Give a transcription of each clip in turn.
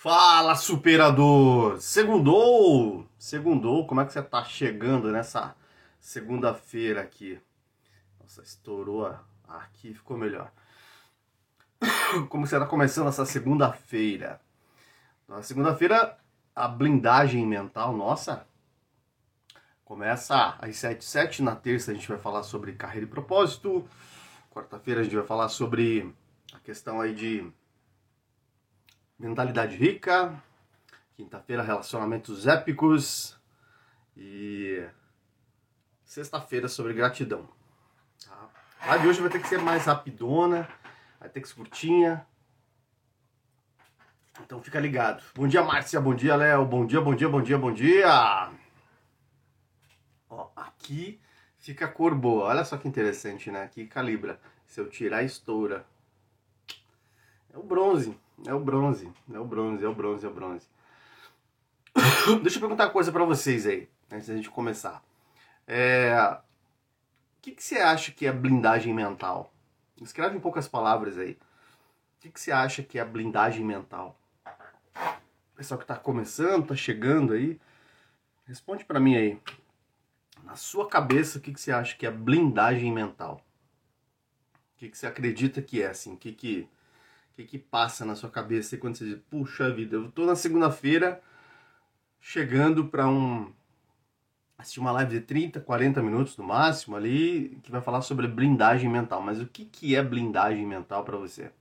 Fala, superador! Segundou! Segundou, como é que você tá chegando nessa segunda-feira aqui? Nossa, estourou aqui, ficou melhor. Como você tá começando essa segunda-feira? Na segunda-feira, a blindagem mental, nossa, começa às 7 7 Na terça a gente vai falar sobre carreira e propósito. Quarta-feira a gente vai falar sobre a questão aí de Mentalidade Rica, quinta-feira Relacionamentos Épicos e sexta-feira sobre gratidão. Tá? A live hoje vai ter que ser mais rapidona, vai ter que ser curtinha. Então fica ligado. Bom dia, Márcia. Bom dia, Léo. Bom dia, bom dia, bom dia, bom dia. Ó, aqui fica a cor boa. Olha só que interessante, né? Aqui calibra. Se eu tirar, estoura. É o bronze. É o bronze, é o bronze, é o bronze, é o bronze. Deixa eu perguntar uma coisa para vocês aí, antes da gente começar. É... O que, que você acha que é blindagem mental? Escreve em poucas palavras aí. O que, que você acha que é blindagem mental? Pessoal que está começando, está chegando aí, responde para mim aí. Na sua cabeça, o que, que você acha que é blindagem mental? O que, que você acredita que é, assim? O que, que que, que passa na sua cabeça quando você diz, puxa vida, eu tô na segunda-feira chegando para um assistir uma live de 30, 40 minutos no máximo ali, que vai falar sobre blindagem mental. Mas o que, que é blindagem mental para você?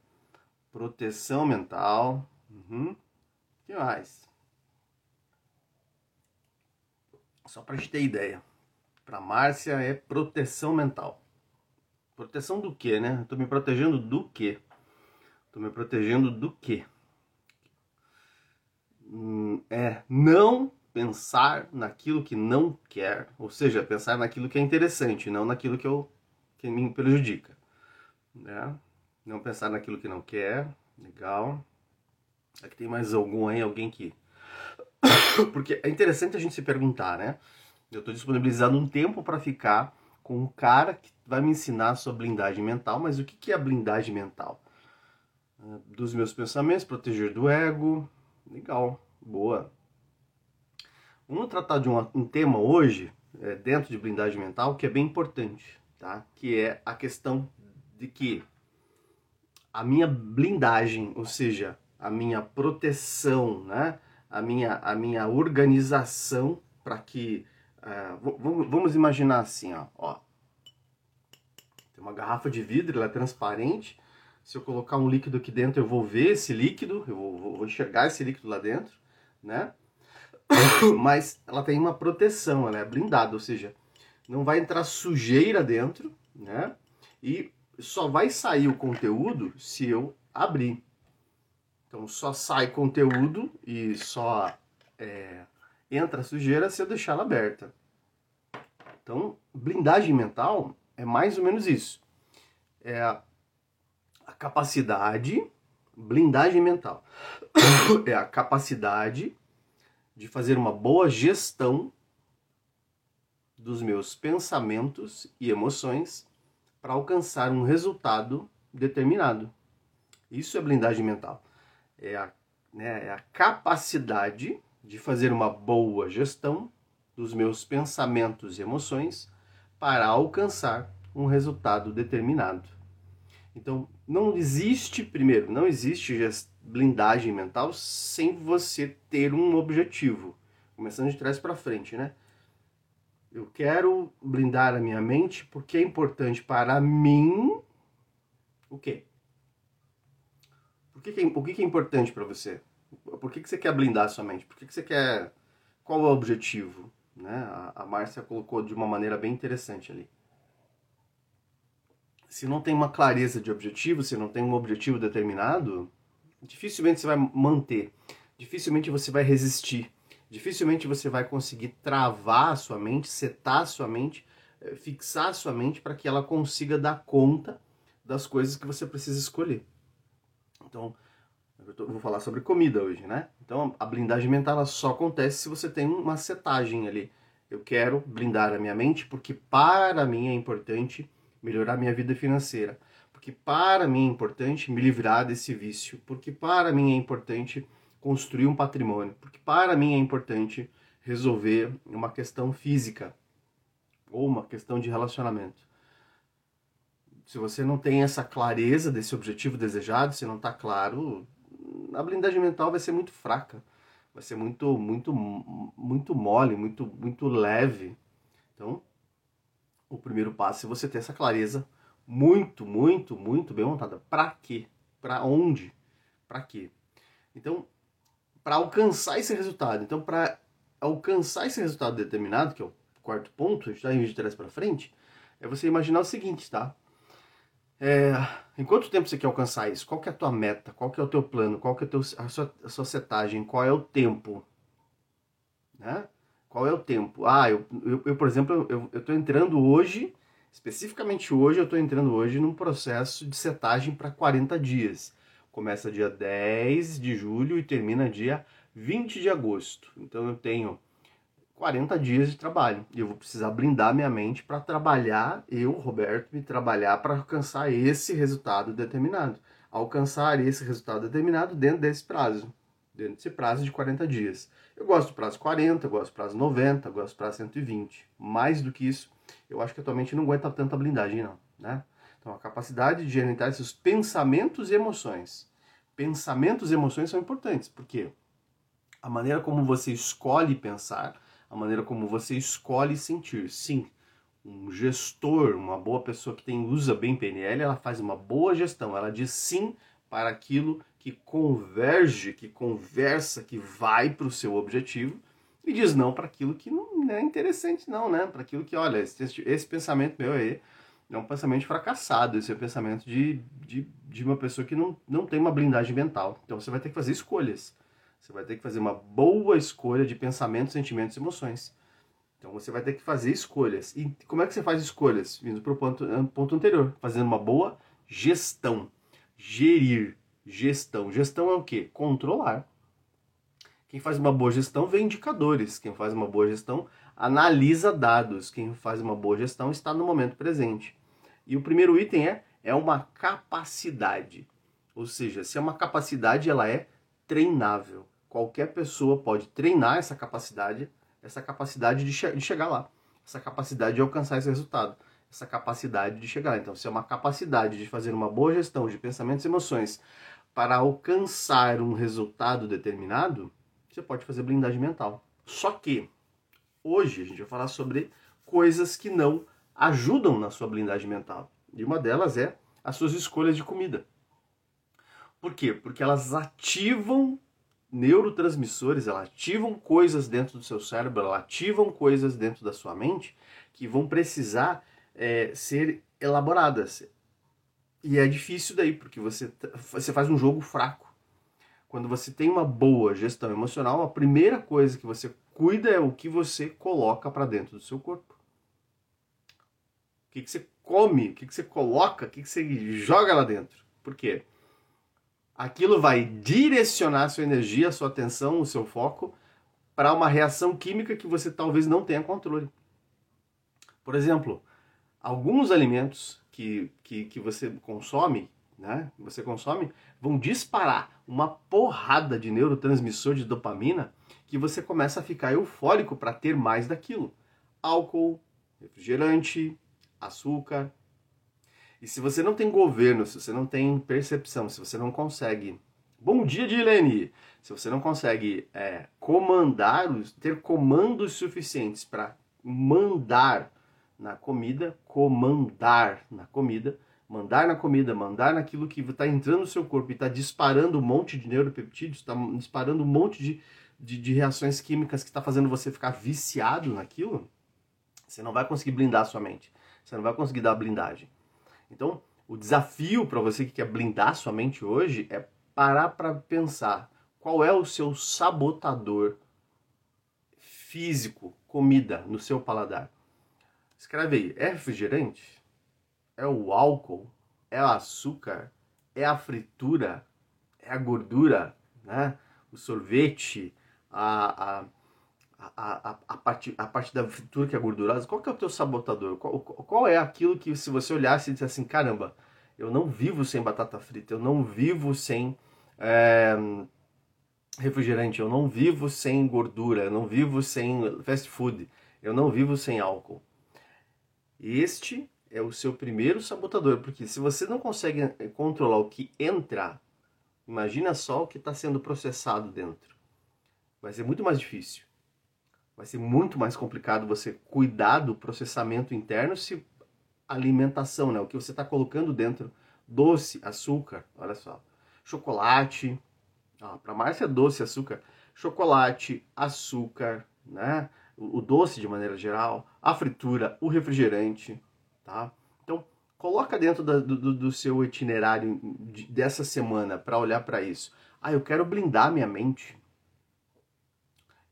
Proteção mental. Uhum. O que mais? Só para gente ter ideia. Para Márcia é proteção mental. Proteção do que, né? Estou me protegendo do que? Estou me protegendo do quê? Hum, é não pensar naquilo que não quer, ou seja, pensar naquilo que é interessante, não naquilo que, eu, que me prejudica. Né? Não pensar naquilo que não quer, legal. Aqui tem mais algum aí, alguém que. Porque é interessante a gente se perguntar, né? Eu estou disponibilizando um tempo para ficar com um cara que vai me ensinar sobre blindagem mental, mas o que é a blindagem mental? Dos meus pensamentos, proteger do ego. Legal, boa. Vamos tratar de um, um tema hoje, é, dentro de blindagem mental, que é bem importante, tá? Que é a questão de que a minha blindagem, ou seja, a minha proteção, né? A minha, a minha organização para que. Uh, vamos imaginar assim, ó, ó. Tem uma garrafa de vidro, ela é transparente se eu colocar um líquido aqui dentro, eu vou ver esse líquido, eu vou, vou enxergar esse líquido lá dentro, né? Mas ela tem uma proteção, ela é blindada, ou seja, não vai entrar sujeira dentro, né? E só vai sair o conteúdo se eu abrir. Então só sai conteúdo e só é, entra sujeira se eu deixar ela aberta. Então, blindagem mental é mais ou menos isso. É capacidade, blindagem mental, é a capacidade de fazer uma boa gestão dos meus pensamentos e emoções para alcançar um resultado determinado. Isso é blindagem mental. É a, né, é a capacidade de fazer uma boa gestão dos meus pensamentos e emoções para alcançar um resultado determinado. Então, não existe, primeiro, não existe blindagem mental sem você ter um objetivo. Começando de trás para frente, né? Eu quero blindar a minha mente porque é importante para mim o quê? Por que, que, é, por que, que é importante para você? Por que, que você quer blindar a sua mente? Por que, que você quer. Qual é o objetivo? Né? A, a Márcia colocou de uma maneira bem interessante ali se não tem uma clareza de objetivo, se não tem um objetivo determinado, dificilmente você vai manter, dificilmente você vai resistir, dificilmente você vai conseguir travar a sua mente, setar a sua mente, eh, fixar a sua mente para que ela consiga dar conta das coisas que você precisa escolher. Então, eu vou falar sobre comida hoje, né? Então, a blindagem mental só acontece se você tem uma setagem ali. Eu quero blindar a minha mente porque para mim é importante melhorar minha vida financeira. Porque para mim é importante me livrar desse vício. Porque para mim é importante construir um patrimônio, porque para mim é importante resolver uma questão física ou uma questão de relacionamento. Se você não tem essa clareza desse objetivo desejado, se não está claro, a blindagem mental vai ser muito fraca, vai ser muito, muito, muito mole, muito, muito leve. Então, o primeiro passo é você ter essa clareza muito, muito, muito bem montada. Para quê? Para onde? Para quê? Então, para alcançar esse resultado, então para alcançar esse resultado determinado, que é o quarto ponto, já em de trás para frente, é você imaginar o seguinte, tá? É, em quanto tempo você quer alcançar isso? Qual que é a tua meta? Qual que é o teu plano? Qual que é a, teu, a, sua, a sua setagem? Qual é o tempo? Né? Qual é o tempo? Ah, eu, eu, eu por exemplo, eu estou entrando hoje, especificamente hoje, eu estou entrando hoje num processo de setagem para 40 dias. Começa dia 10 de julho e termina dia 20 de agosto. Então eu tenho 40 dias de trabalho. E eu vou precisar blindar minha mente para trabalhar, eu, Roberto, me trabalhar para alcançar esse resultado determinado. Alcançar esse resultado determinado dentro desse prazo, dentro desse prazo de 40 dias. Eu gosto do prazo 40, gosto do prazo 90, gosto do prazo 120. Mais do que isso, eu acho que atualmente não aguenta tanta blindagem não, né? Então a capacidade de gerenciar esses pensamentos e emoções. Pensamentos e emoções são importantes, porque a maneira como você escolhe pensar a maneira como você escolhe sentir. Sim, um gestor, uma boa pessoa que tem usa bem PNL, ela faz uma boa gestão. Ela diz sim para aquilo que converge, que conversa, que vai para o seu objetivo e diz não para aquilo que não é interessante não, né? Para aquilo que, olha, esse, esse, pensamento meu aí é um pensamento fracassado, esse é um pensamento de, de, de uma pessoa que não, não tem uma blindagem mental. Então você vai ter que fazer escolhas. Você vai ter que fazer uma boa escolha de pensamentos, sentimentos e emoções. Então você vai ter que fazer escolhas. E como é que você faz escolhas? Vindo para o ponto, ponto anterior, fazendo uma boa gestão. Gerir, gestão. Gestão é o quê? Controlar. Quem faz uma boa gestão vê indicadores. Quem faz uma boa gestão analisa dados. Quem faz uma boa gestão está no momento presente. E o primeiro item é, é uma capacidade. Ou seja, se é uma capacidade, ela é treinável. Qualquer pessoa pode treinar essa capacidade, essa capacidade de, che de chegar lá, essa capacidade de alcançar esse resultado, essa capacidade de chegar lá. Então, se é uma capacidade de fazer uma boa gestão de pensamentos e emoções para alcançar um resultado determinado, você pode fazer blindagem mental. Só que hoje a gente vai falar sobre coisas que não ajudam na sua blindagem mental. E uma delas é as suas escolhas de comida. Por quê? Porque elas ativam neurotransmissores, elas ativam coisas dentro do seu cérebro, elas ativam coisas dentro da sua mente que vão precisar é, ser elaboradas. E é difícil daí, porque você, você faz um jogo fraco. Quando você tem uma boa gestão emocional, a primeira coisa que você cuida é o que você coloca para dentro do seu corpo. O que, que você come, o que, que você coloca, o que, que você joga lá dentro. Por quê? aquilo vai direcionar sua energia, sua atenção, o seu foco para uma reação química que você talvez não tenha controle. Por exemplo, alguns alimentos que, que, que você consome, né, você consome, vão disparar uma porrada de neurotransmissor de dopamina que você começa a ficar eufórico para ter mais daquilo. Álcool, refrigerante, açúcar, e se você não tem governo, se você não tem percepção, se você não consegue. Bom dia, Dilene! Se você não consegue é, comandar, ter comandos suficientes para mandar na comida, comandar na comida, mandar na comida, mandar naquilo que está entrando no seu corpo e está disparando um monte de neuropeptídeos, está disparando um monte de, de, de reações químicas que está fazendo você ficar viciado naquilo, você não vai conseguir blindar a sua mente. Você não vai conseguir dar a blindagem. Então, o desafio para você que quer blindar sua mente hoje é parar para pensar qual é o seu sabotador físico, comida no seu paladar. Escreve aí, é refrigerante? É o álcool? É o açúcar? É a fritura? É a gordura? Né? O sorvete? A, a, a, a, a, parte, a parte da fritura que é gordurosa, qual que é o teu sabotador? Qual, qual é aquilo que se você olhasse e dissesse assim, caramba, eu não vivo sem batata frita, eu não vivo sem é, refrigerante, eu não vivo sem gordura, eu não vivo sem fast food, eu não vivo sem álcool. Este é o seu primeiro sabotador, porque se você não consegue eh, controlar o que entra, imagina só o que está sendo processado dentro. Vai ser muito mais difícil. Vai ser muito mais complicado você cuidar do processamento interno se alimentação, né? O que você está colocando dentro, doce, açúcar, olha só, chocolate, para Márcia é doce, açúcar, chocolate, açúcar, né? O, doce de maneira geral, a fritura, o refrigerante, tá? Então, coloca dentro da, do, do, seu itinerário de, dessa semana para olhar para isso. Ah, eu quero blindar minha mente.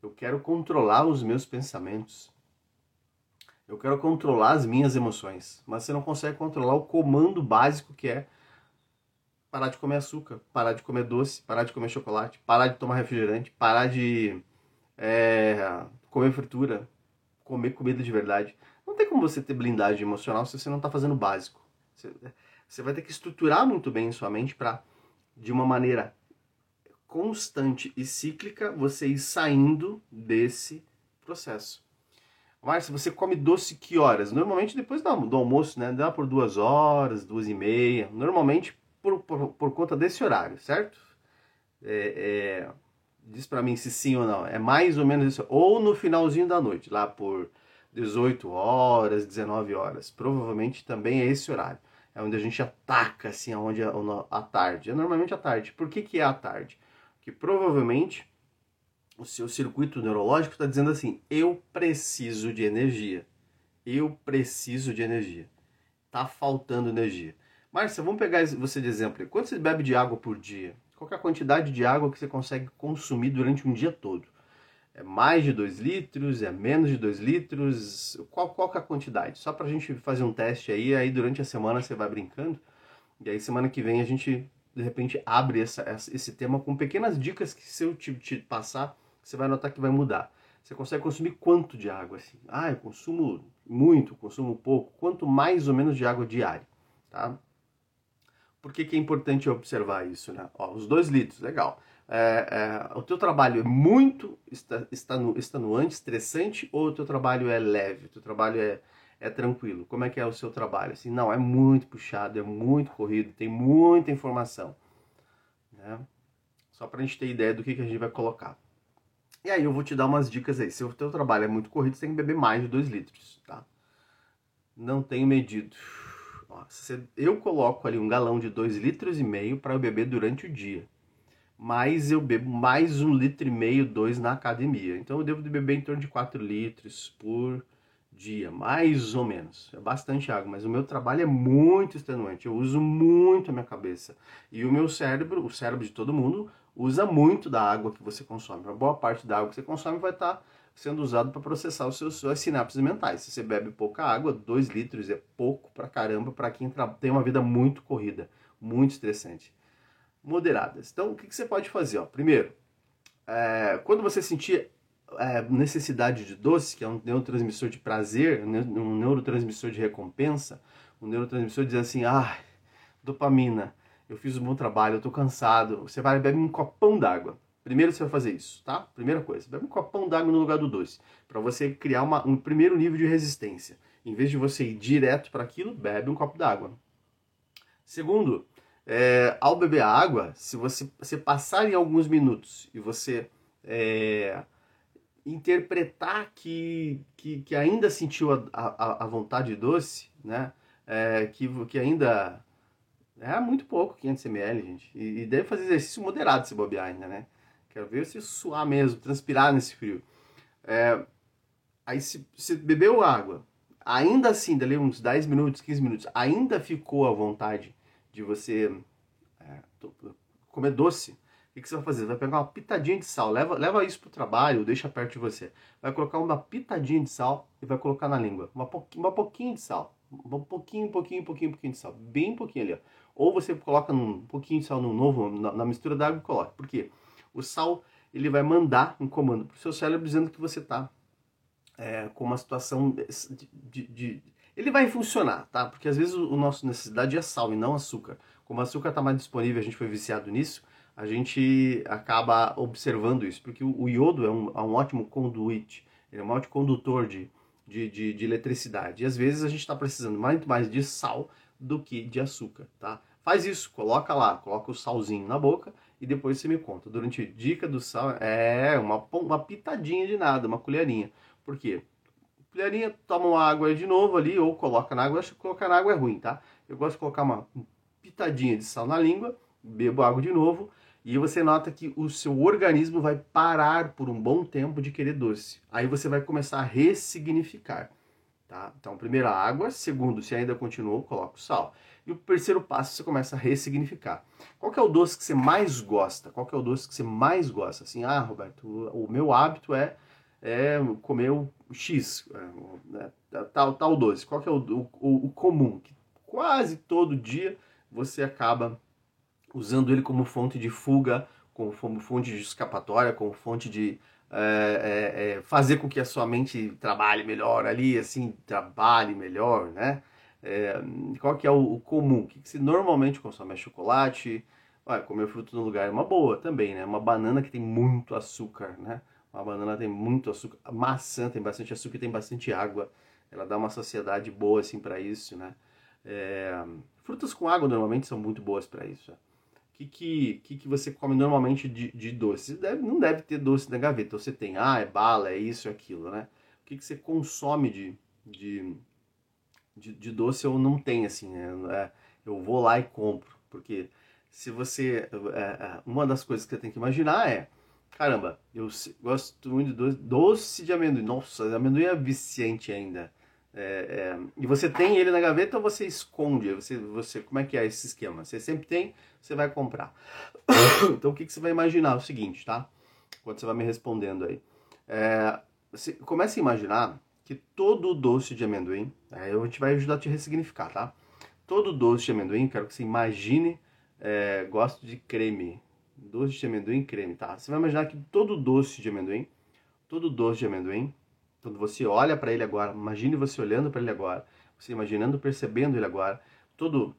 Eu quero controlar os meus pensamentos. Eu quero controlar as minhas emoções. Mas você não consegue controlar o comando básico que é parar de comer açúcar, parar de comer doce, parar de comer chocolate, parar de tomar refrigerante, parar de é, comer fritura, comer comida de verdade. Não tem como você ter blindagem emocional se você não está fazendo o básico. Você, você vai ter que estruturar muito bem sua mente para, de uma maneira constante e cíclica, você ir saindo desse processo. Se você come doce que horas? Normalmente depois do almoço, né? Dá por duas horas, duas e meia. Normalmente por, por, por conta desse horário, certo? É, é, diz para mim se sim ou não. É mais ou menos isso. Ou no finalzinho da noite, lá por 18 horas, 19 horas. Provavelmente também é esse horário. É onde a gente ataca, assim, aonde é a tarde. É normalmente à tarde. Por que, que é à tarde? Porque provavelmente o seu circuito neurológico está dizendo assim: eu preciso de energia. Eu preciso de energia. Tá faltando energia. Márcia, vamos pegar você de exemplo. Quanto você bebe de água por dia? Qual é a quantidade de água que você consegue consumir durante um dia todo? É mais de 2 litros? É menos de 2 litros? Qual, qual é a quantidade? Só para a gente fazer um teste aí, aí durante a semana você vai brincando. E aí semana que vem a gente, de repente, abre essa, esse tema com pequenas dicas que se eu te, te passar, você vai notar que vai mudar. Você consegue consumir quanto de água? Assim? Ah, eu consumo muito, consumo pouco. Quanto mais ou menos de água diária, tá? Por que, que é importante observar isso? Né? Ó, os dois litros, legal. É, é, o teu trabalho é muito extenuante, estressante, ou o teu trabalho é leve, o teu trabalho é, é tranquilo? Como é que é o seu trabalho? Assim, não, é muito puxado, é muito corrido, tem muita informação. Né? Só para a gente ter ideia do que, que a gente vai colocar. E aí eu vou te dar umas dicas aí. Se o teu trabalho é muito corrido, você tem que beber mais de 2 litros, tá? Não tenho medido. Eu coloco ali um galão de 2 litros e meio para eu beber durante o dia. Mas eu bebo mais um litro e meio, dois na academia. Então eu devo de beber em torno de 4 litros por dia, mais ou menos. É bastante água, mas o meu trabalho é muito extenuante. Eu uso muito a minha cabeça. E o meu cérebro, o cérebro de todo mundo, usa muito da água que você consome. Uma boa parte da água que você consome vai estar sendo usado para processar os seus, suas sinapses mentais. Se você bebe pouca água, 2 litros é pouco pra caramba para quem tem uma vida muito corrida, muito estressante. Moderadas. Então, o que, que você pode fazer? Ó? Primeiro, é, quando você sentir é, necessidade de doce, que é um neurotransmissor de prazer, um neurotransmissor de recompensa, um neurotransmissor diz assim, ah, dopamina, eu fiz um bom trabalho, eu tô cansado. Você vai beber um copão d'água. Primeiro você vai fazer isso, tá? Primeira coisa, bebe um copão d'água no lugar do doce, para você criar uma, um primeiro nível de resistência. Em vez de você ir direto para aquilo, bebe um copo d'água. Segundo, é, ao beber água, se você, você passar em alguns minutos e você é, interpretar que, que, que, ainda sentiu a, a, a vontade de doce, né? É, que, que ainda é muito pouco, 500 ml, gente. E, e deve fazer exercício moderado se bobear ainda, né? Quero ver se suar mesmo, transpirar nesse frio. É, aí se, se bebeu água, ainda assim, dali uns 10 minutos, 15 minutos, ainda ficou à vontade de você é, comer doce, o que, que, você vai fazer? Vai pegar uma pitadinha de sal, leva, leva isso pro trabalho, deixa perto de você. Vai colocar uma pitadinha de sal e vai colocar na língua. Uma, uma pouquinho de sal. Um pouquinho, pouquinho, pouquinho, pouquinho de sal. Bem pouquinho ali, ó. Ou você coloca um pouquinho de sal no novo, na, na mistura d'água e coloca. Por quê? O sal ele vai mandar um comando para o seu cérebro dizendo que você está é, com uma situação de, de, de, Ele vai funcionar, tá? Porque às vezes o, o nosso necessidade é sal e não açúcar. Como o açúcar está mais disponível, a gente foi viciado nisso, a gente acaba observando isso, porque o, iodo é um, é um ótimo conduit, ele é um ótimo condutor de, de, de, de eletricidade. E às vezes a gente está precisando muito mais de sal do que de açúcar, tá? Faz isso, coloca lá, coloca o salzinho na boca e depois você me conta. Durante a dica do sal, é uma, uma pitadinha de nada, uma colherinha. Por quê? Colherinha, toma uma água de novo ali, ou coloca na água. acho que colocar na água é ruim, tá? Eu gosto de colocar uma pitadinha de sal na língua, bebo água de novo, e você nota que o seu organismo vai parar por um bom tempo de querer doce. Aí você vai começar a ressignificar. Tá? Então, primeiro a água, segundo, se ainda continuou, coloca o sal. E o terceiro passo, você começa a ressignificar. Qual é o doce que você mais gosta? Qual é o doce que você mais gosta? Assim, ah, Roberto, o meu hábito é, é comer o X, é, é, tal, tal doce. Qual é o, o, o comum? Que quase todo dia você acaba usando ele como fonte de fuga, como fonte de escapatória, como fonte de é, é, é, fazer com que a sua mente trabalhe melhor ali, assim, trabalhe melhor, né? É, qual que é o, o comum? O que, que se normalmente consome? É chocolate? Olha, comer fruto no lugar é uma boa também, né? Uma banana que tem muito açúcar, né? Uma banana tem muito açúcar. A maçã tem bastante açúcar e tem bastante água. Ela dá uma saciedade boa, assim, para isso, né? É, frutas com água normalmente são muito boas para isso. Né? que, que, que, que você come normalmente de, de doce? Deve, não deve ter doce na gaveta. Você tem, ah, é bala, é isso, é aquilo, né? O que, que você consome de, de, de, de doce eu não tenho, assim, né? Eu vou lá e compro. Porque se você... É, é, uma das coisas que você tem que imaginar é, caramba, eu gosto muito de doce, doce de amendoim. Nossa, amendoim é viciante ainda. É, é, e você tem ele na gaveta ou você esconde? Você, você, como é que é esse esquema? Você sempre tem, você vai comprar. então o que, que você vai imaginar? É o seguinte, tá? Quando você vai me respondendo aí. É, você comece a imaginar que todo doce de amendoim, é, a gente vai ajudar a te ressignificar, tá? Todo doce de amendoim, quero que você imagine, é, gosto de creme. Doce de amendoim, creme, tá? Você vai imaginar que todo doce de amendoim, todo doce de amendoim, quando você olha para ele agora, imagine você olhando para ele agora, você imaginando, percebendo ele agora, todo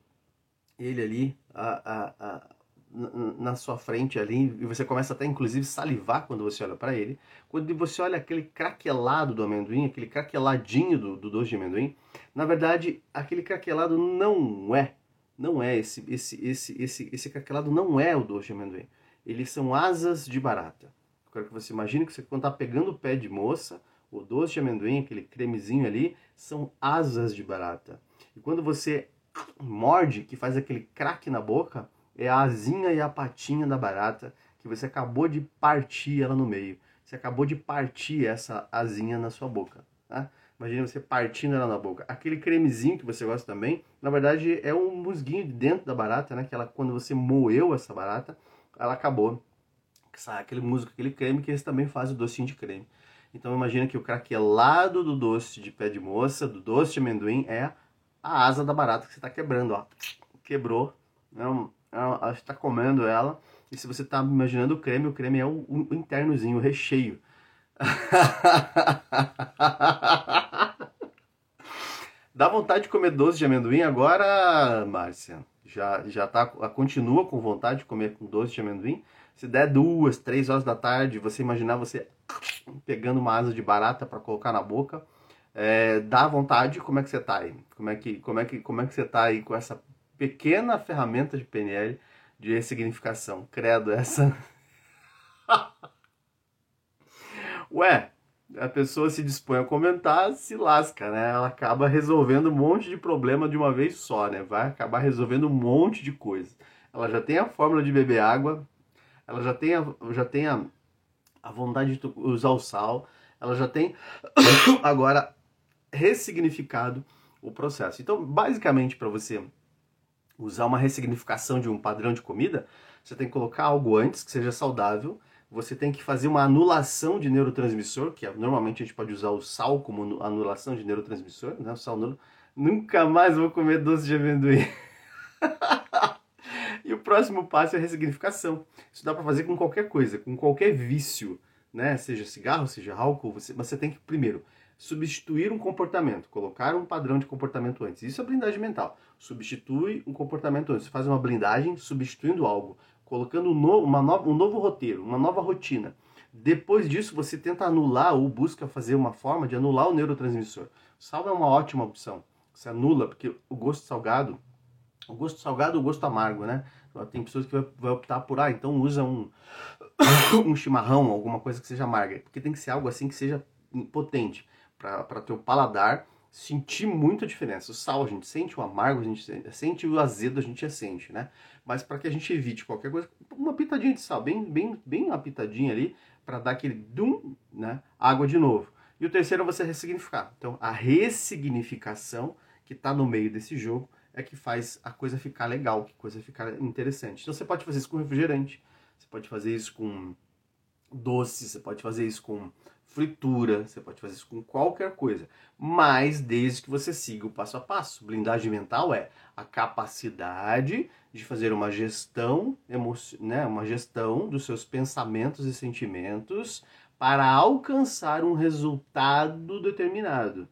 ele ali a, a, a, na sua frente ali, e você começa até inclusive salivar quando você olha para ele. Quando você olha aquele craquelado do amendoim, aquele craqueladinho do, do doce de amendoim, na verdade, aquele craquelado não é, não é esse, esse, esse, esse, esse craquelado não é o doce de amendoim. Eles são asas de barata. Eu quero que você imagine que você quando está pegando o pé de moça, o doce de amendoim, aquele cremezinho ali, são asas de barata. E quando você morde, que faz aquele craque na boca, é a asinha e a patinha da barata que você acabou de partir ela no meio. Você acabou de partir essa asinha na sua boca. Tá? Imagina você partindo ela na boca. Aquele cremezinho que você gosta também, na verdade é um musguinho de dentro da barata, né? Que ela, quando você moeu essa barata, ela acabou. Sai aquele musgo, aquele creme, que eles também fazem o docinho de creme. Então imagina que o craquelado do doce de pé de moça, do doce de amendoim, é a asa da barata que você está quebrando, ó. Quebrou, não, está comendo ela. E se você está imaginando o creme, o creme é o, o internozinho, o recheio. Dá vontade de comer doce de amendoim agora, Márcia? Já, já tá, continua com vontade de comer doce de amendoim? Se der duas, três horas da tarde, você imaginar você pegando uma asa de barata para colocar na boca, é, dá vontade. Como é que você tá aí? Como é que, como é que, como é que você tá aí com essa pequena ferramenta de PNL de ressignificação? Credo, essa. Ué, a pessoa se dispõe a comentar, se lasca, né? Ela acaba resolvendo um monte de problema de uma vez só, né? Vai acabar resolvendo um monte de coisa. Ela já tem a fórmula de beber água, ela já tem a, já tem a, a vontade de usar o sal, ela já tem agora ressignificado o processo. Então, basicamente, para você usar uma ressignificação de um padrão de comida, você tem que colocar algo antes que seja saudável, você tem que fazer uma anulação de neurotransmissor, que é, normalmente a gente pode usar o sal como anulação de neurotransmissor, né? O sal. Nunca mais vou comer doce de amendoim. E o próximo passo é a ressignificação. Isso dá para fazer com qualquer coisa, com qualquer vício, né? Seja cigarro, seja álcool, você, você tem que primeiro substituir um comportamento, colocar um padrão de comportamento antes. Isso é blindagem mental. Substitui um comportamento antes. Você faz uma blindagem substituindo algo. colocando um novo, nova, um novo roteiro, uma nova rotina. Depois disso, você tenta anular ou busca fazer uma forma de anular o neurotransmissor. Sal é uma ótima opção. Você anula, porque o gosto salgado, o gosto salgado ou o gosto amargo, né? Tem pessoas que vai optar por, ah, então usa um, um chimarrão, alguma coisa que seja amarga. Porque tem que ser algo assim que seja potente, para teu paladar sentir muita diferença. O sal a gente sente, o amargo a gente sente, o azedo a gente sente, né? Mas para que a gente evite qualquer coisa, uma pitadinha de sal, bem, bem, bem uma pitadinha ali, para dar aquele dum, né? Água de novo. E o terceiro é você ressignificar. Então, a ressignificação que está no meio desse jogo é que faz a coisa ficar legal, que a coisa ficar interessante. Então, você pode fazer isso com refrigerante, você pode fazer isso com doce, você pode fazer isso com fritura, você pode fazer isso com qualquer coisa, mas desde que você siga o passo a passo. Blindagem mental é a capacidade de fazer uma gestão, né, uma gestão dos seus pensamentos e sentimentos para alcançar um resultado determinado.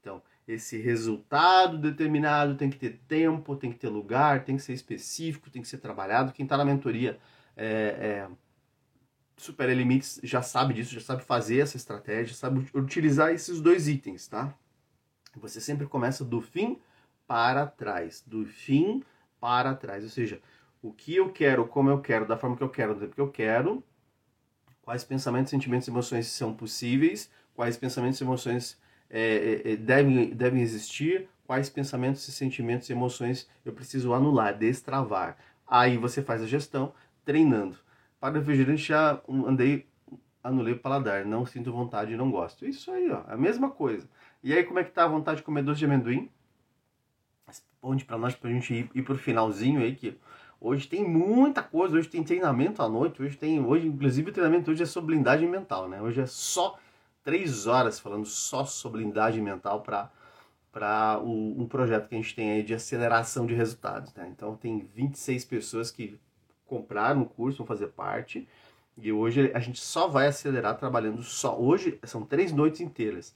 Então, esse resultado determinado tem que ter tempo, tem que ter lugar, tem que ser específico, tem que ser trabalhado. Quem está na mentoria é, é supera limites já sabe disso, já sabe fazer essa estratégia, sabe utilizar esses dois itens, tá? Você sempre começa do fim para trás, do fim para trás, ou seja, o que eu quero, como eu quero, da forma que eu quero, do tempo que eu quero, quais pensamentos, sentimentos e emoções são possíveis, quais pensamentos e emoções é, é, é devem, devem existir, quais pensamentos, sentimentos e emoções eu preciso anular, destravar. Aí você faz a gestão treinando. Para refrigerante já andei, anulei o paladar, não sinto vontade e não gosto. Isso aí, ó, a mesma coisa. E aí como é que tá a vontade de comer doce de amendoim? Responde para nós pra gente ir, ir pro finalzinho aí que hoje tem muita coisa, hoje tem treinamento à noite, hoje tem, hoje inclusive o treinamento hoje é sobre blindagem mental, né? Hoje é só três horas falando só sobre blindagem mental para para um projeto que a gente tem aí de aceleração de resultados. Né? Então tem 26 pessoas que compraram o curso, vão fazer parte. E hoje a gente só vai acelerar trabalhando só. Hoje são três noites inteiras.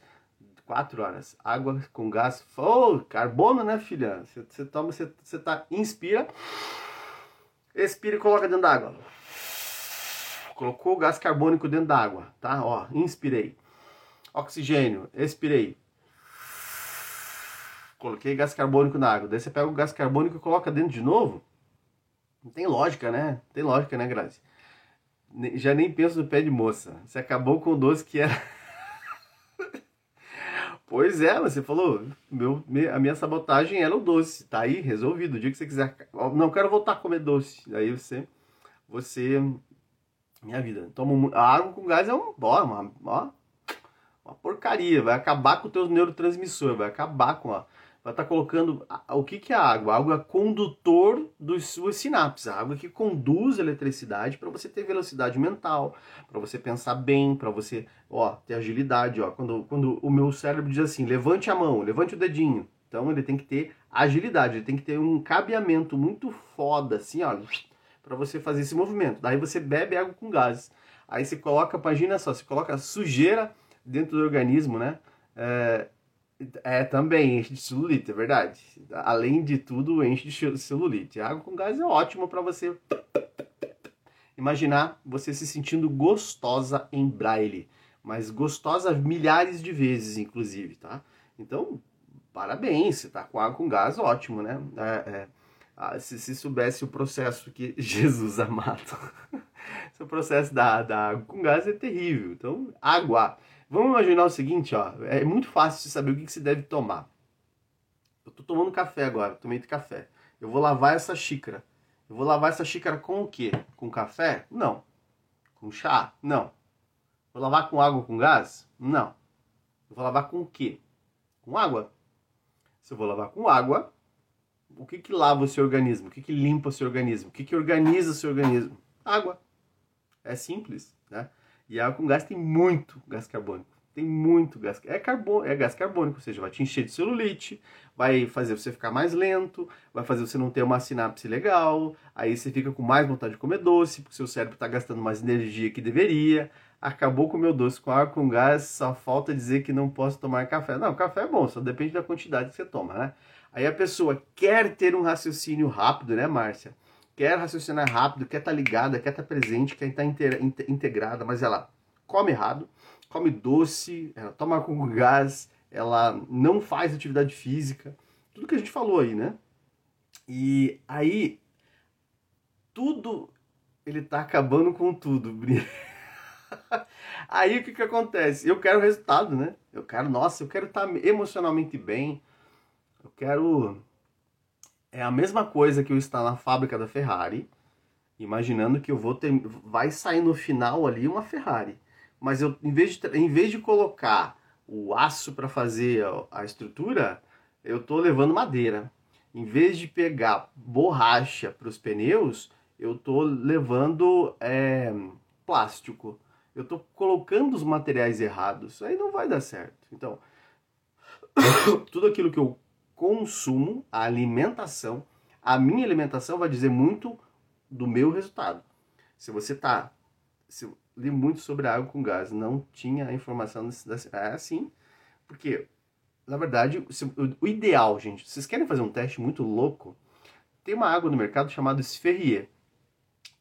Quatro horas. Água com gás. Oh, carbono, né, filha? Você toma, você tá. Inspira. Expira e coloca dentro d'água. Colocou o gás carbônico dentro d'água, tá? Ó, inspirei. Oxigênio, expirei. Coloquei gás carbônico na água. Daí você pega o gás carbônico e coloca dentro de novo. Tem lógica, né? Tem lógica, né, Grazi? Já nem penso no pé de moça. Você acabou com o doce que era. pois é, você falou, meu, a minha sabotagem era o doce. Tá aí, resolvido. O dia que você quiser. Não quero voltar a comer doce. Aí você. Você. Minha vida. Toma a água com gás é um. Ó, uma, uma porcaria. Vai acabar com o teu neurotransmissor. Vai acabar com a vai estar tá colocando o que, que é a água? A água é condutor dos suas sinapses, a água que conduz a eletricidade para você ter velocidade mental, para você pensar bem, para você, ó, ter agilidade, ó. Quando, quando o meu cérebro diz assim, levante a mão, levante o dedinho, então ele tem que ter agilidade, ele tem que ter um cabeamento muito foda, assim, ó, para você fazer esse movimento. Daí você bebe água com gases. Aí você coloca, imagina só, você coloca sujeira dentro do organismo, né? É, é, também enche de celulite, é verdade. Além de tudo, enche de celulite. A água com gás é ótimo para você imaginar você se sentindo gostosa em braille. Mas gostosa milhares de vezes, inclusive, tá? Então, parabéns, você tá com água com gás, ótimo, né? É, é, ah, se, se soubesse o processo que Jesus amado, esse processo da, da água com gás é terrível. Então, água. Vamos imaginar o seguinte, ó, é muito fácil de saber o que, que se deve tomar. Eu tô tomando café agora, tomei café. Eu vou lavar essa xícara. Eu vou lavar essa xícara com o quê? Com café? Não. Com chá? Não. Vou lavar com água com gás? Não. Eu vou lavar com o quê? Com água. Se eu vou lavar com água, o que que lava o seu organismo? O que que limpa o seu organismo? O que que organiza o seu organismo? Água. É simples, né? E água com gás tem muito gás carbônico. Tem muito gás. É, carbono, é gás carbônico, ou seja, vai te encher de celulite, vai fazer você ficar mais lento, vai fazer você não ter uma sinapse legal, aí você fica com mais vontade de comer doce, porque seu cérebro está gastando mais energia que deveria. Acabou com o meu doce com água com gás, só falta dizer que não posso tomar café. Não, café é bom, só depende da quantidade que você toma, né? Aí a pessoa quer ter um raciocínio rápido, né, Márcia? Quer raciocinar rápido, quer estar tá ligada, quer estar tá presente, quer estar tá integrada, mas ela come errado, come doce, ela toma com gás, ela não faz atividade física, tudo que a gente falou aí, né? E aí tudo ele tá acabando com tudo, Aí o que que acontece? Eu quero resultado, né? Eu quero, nossa, eu quero estar emocionalmente bem. Eu quero é a mesma coisa que eu estar na fábrica da Ferrari, imaginando que eu vou ter vai sair no final ali uma Ferrari. Mas eu em vez de em vez de colocar o aço para fazer a, estrutura, eu tô levando madeira. Em vez de pegar borracha para os pneus, eu tô levando é, plástico. Eu tô colocando os materiais errados. Aí não vai dar certo. Então, tudo aquilo que eu consumo, a alimentação, a minha alimentação vai dizer muito do meu resultado. Se você tá. Se li muito sobre água com gás, não tinha a informação é assim, porque na verdade, o ideal, gente, vocês querem fazer um teste muito louco? Tem uma água no mercado chamada Sferrier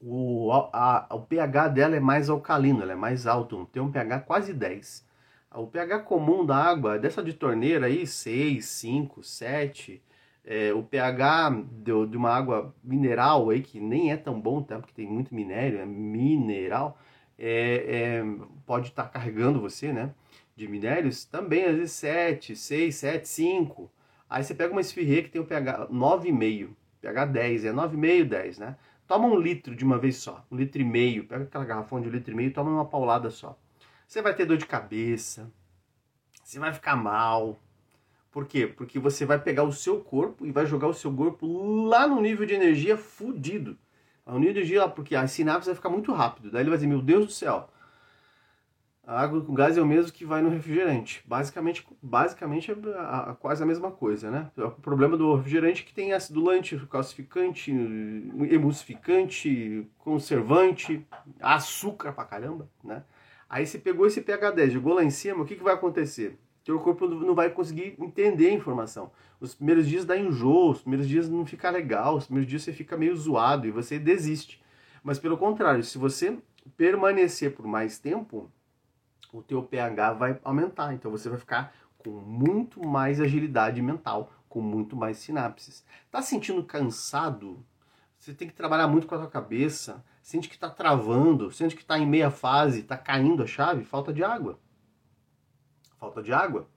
o, a, o pH dela é mais alcalino, ela é mais alto, tem um pH quase 10. O pH comum da água, dessa de torneira aí, 6, 5, 7. É, o pH de, de, uma água mineral aí, que nem é tão bom, tá? porque tem muito minério, é mineral, é, é, pode estar tá carregando você, né? De minérios, também às vezes 7, 6, 7, 5. Aí você pega uma esfirrê que tem o pH 9,5, pH 10, é 9,5, 10, né? Toma um litro de uma vez só, um litro e meio. Pega aquela garrafão de um litro e meio e toma uma paulada só. Você vai ter dor de cabeça, você vai ficar mal. Por quê? Porque você vai pegar o seu corpo e vai jogar o seu corpo lá no nível de energia fudido. O nível de energia, porque a sinapse vai ficar muito rápido. Daí ele vai dizer, meu Deus do céu, a água com gás é o mesmo que vai no refrigerante. Basicamente, basicamente é quase a mesma coisa, né? O problema do refrigerante é que tem acidulante, calcificante, emulsificante, conservante, açúcar pra caramba, né? Aí você pegou esse pH 10, jogou lá em cima, o que, que vai acontecer? Teu corpo não vai conseguir entender a informação. Os primeiros dias dá enjoo, os primeiros dias não fica legal, os primeiros dias você fica meio zoado e você desiste. Mas pelo contrário, se você permanecer por mais tempo, o teu pH vai aumentar. Então você vai ficar com muito mais agilidade mental, com muito mais sinapses. Tá sentindo cansado? Você tem que trabalhar muito com a tua cabeça. Sente que está travando, sente que está em meia fase, está caindo a chave, falta de água. Falta de água.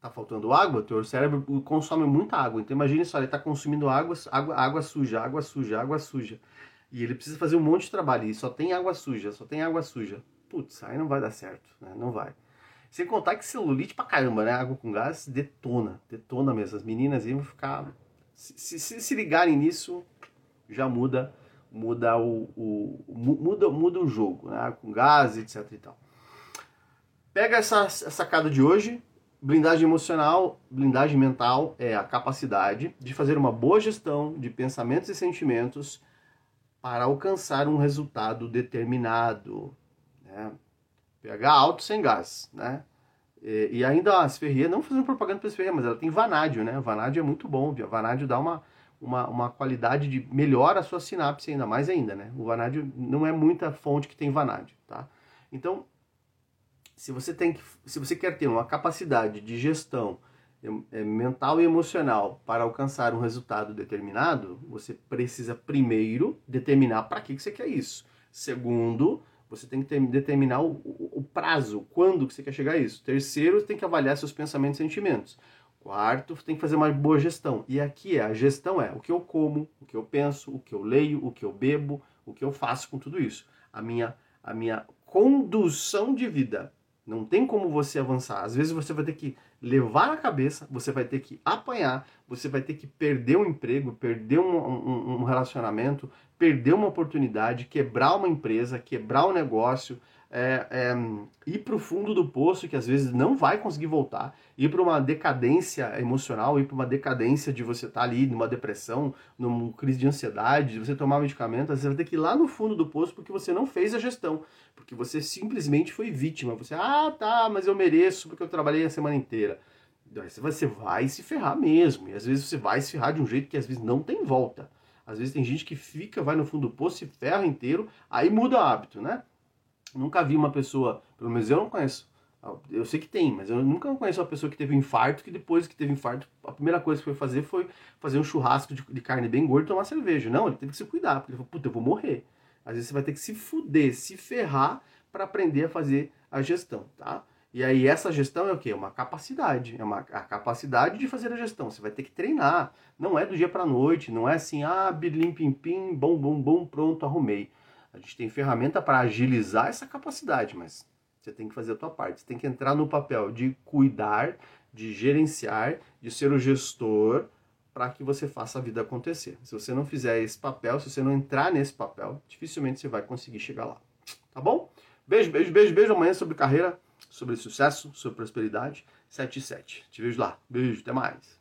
Tá faltando água, teu cérebro consome muita água. Então imagine só, ele está consumindo água, água, água suja, água suja, água suja. E ele precisa fazer um monte de trabalho e só tem água suja, só tem água suja putz, aí não vai dar certo, né? Não vai. Sem contar que celulite pra caramba, né? Água com gás detona, detona mesmo. As meninas iam ficar. Se, se, se ligarem nisso, já muda muda o, o, muda, muda o jogo, né? Com gás, etc e tal. Pega essa, essa sacada de hoje. Blindagem emocional, blindagem mental é a capacidade de fazer uma boa gestão de pensamentos e sentimentos para alcançar um resultado determinado. Né? pH alto sem gás, né? E, e ainda a Sferria, não fazendo propaganda para a Sferria, mas ela tem vanádio, né? Vanádio é muito bom, vanádio dá uma, uma, uma qualidade de melhora a sua sinapse ainda mais ainda, né? O vanádio não é muita fonte que tem vanádio, tá? Então, se você tem que, se você quer ter uma capacidade de gestão é, mental e emocional para alcançar um resultado determinado, você precisa primeiro determinar para que, que você quer isso. Segundo, você tem que ter, determinar o, o, o, prazo, quando que você quer chegar a isso. Terceiro, tem que avaliar seus pensamentos e sentimentos. Quarto, tem que fazer uma boa gestão. E aqui é, a gestão é o que eu como, o que eu penso, o que eu leio, o que eu bebo, o que eu faço com tudo isso. A minha, a minha condução de vida. Não tem como você avançar. Às vezes você vai ter que levar a cabeça, você vai ter que apanhar, você vai ter que perder um emprego, perder um, um, um relacionamento, perder uma oportunidade, quebrar uma empresa, quebrar um negócio, é, é, ir para o fundo do poço, que às vezes não vai conseguir voltar, ir para uma decadência emocional, ir para uma decadência de você estar tá ali numa depressão, numa crise de ansiedade, de você tomar medicamento, às vezes você vai ter que ir lá no fundo do poço porque você não fez a gestão, porque você simplesmente foi vítima. Você, ah, tá, mas eu mereço porque eu trabalhei a semana inteira. Você vai se ferrar mesmo, e às vezes você vai se ferrar de um jeito que às vezes não tem volta. Às vezes tem gente que fica, vai no fundo do poço, se ferra inteiro, aí muda o hábito, né? Nunca vi uma pessoa, pelo menos eu não conheço, eu sei que tem, mas eu nunca conheço uma pessoa que teve um infarto que depois que teve infarto, a primeira coisa que foi fazer foi fazer um churrasco de, de carne bem gorda e tomar cerveja. Não, ele teve que se cuidar, porque ele falou, puta, eu vou morrer. Às vezes você vai ter que se fuder, se ferrar para aprender a fazer a gestão, tá? E aí essa gestão é o quê? Uma capacidade, é uma a capacidade de fazer a gestão. Você vai ter que treinar. Não é do dia para noite, não é assim, ah, bilim pim pim, bom bom bom, pronto, arrumei. A gente tem ferramenta para agilizar essa capacidade, mas você tem que fazer a tua parte. Você tem que entrar no papel de cuidar, de gerenciar, de ser o gestor para que você faça a vida acontecer. Se você não fizer esse papel, se você não entrar nesse papel, dificilmente você vai conseguir chegar lá. Tá bom? Beijo, beijo, beijo, beijo. Amanhã sobre carreira, sobre sucesso, sobre prosperidade. 7 e 7. Te vejo lá. Beijo, até mais.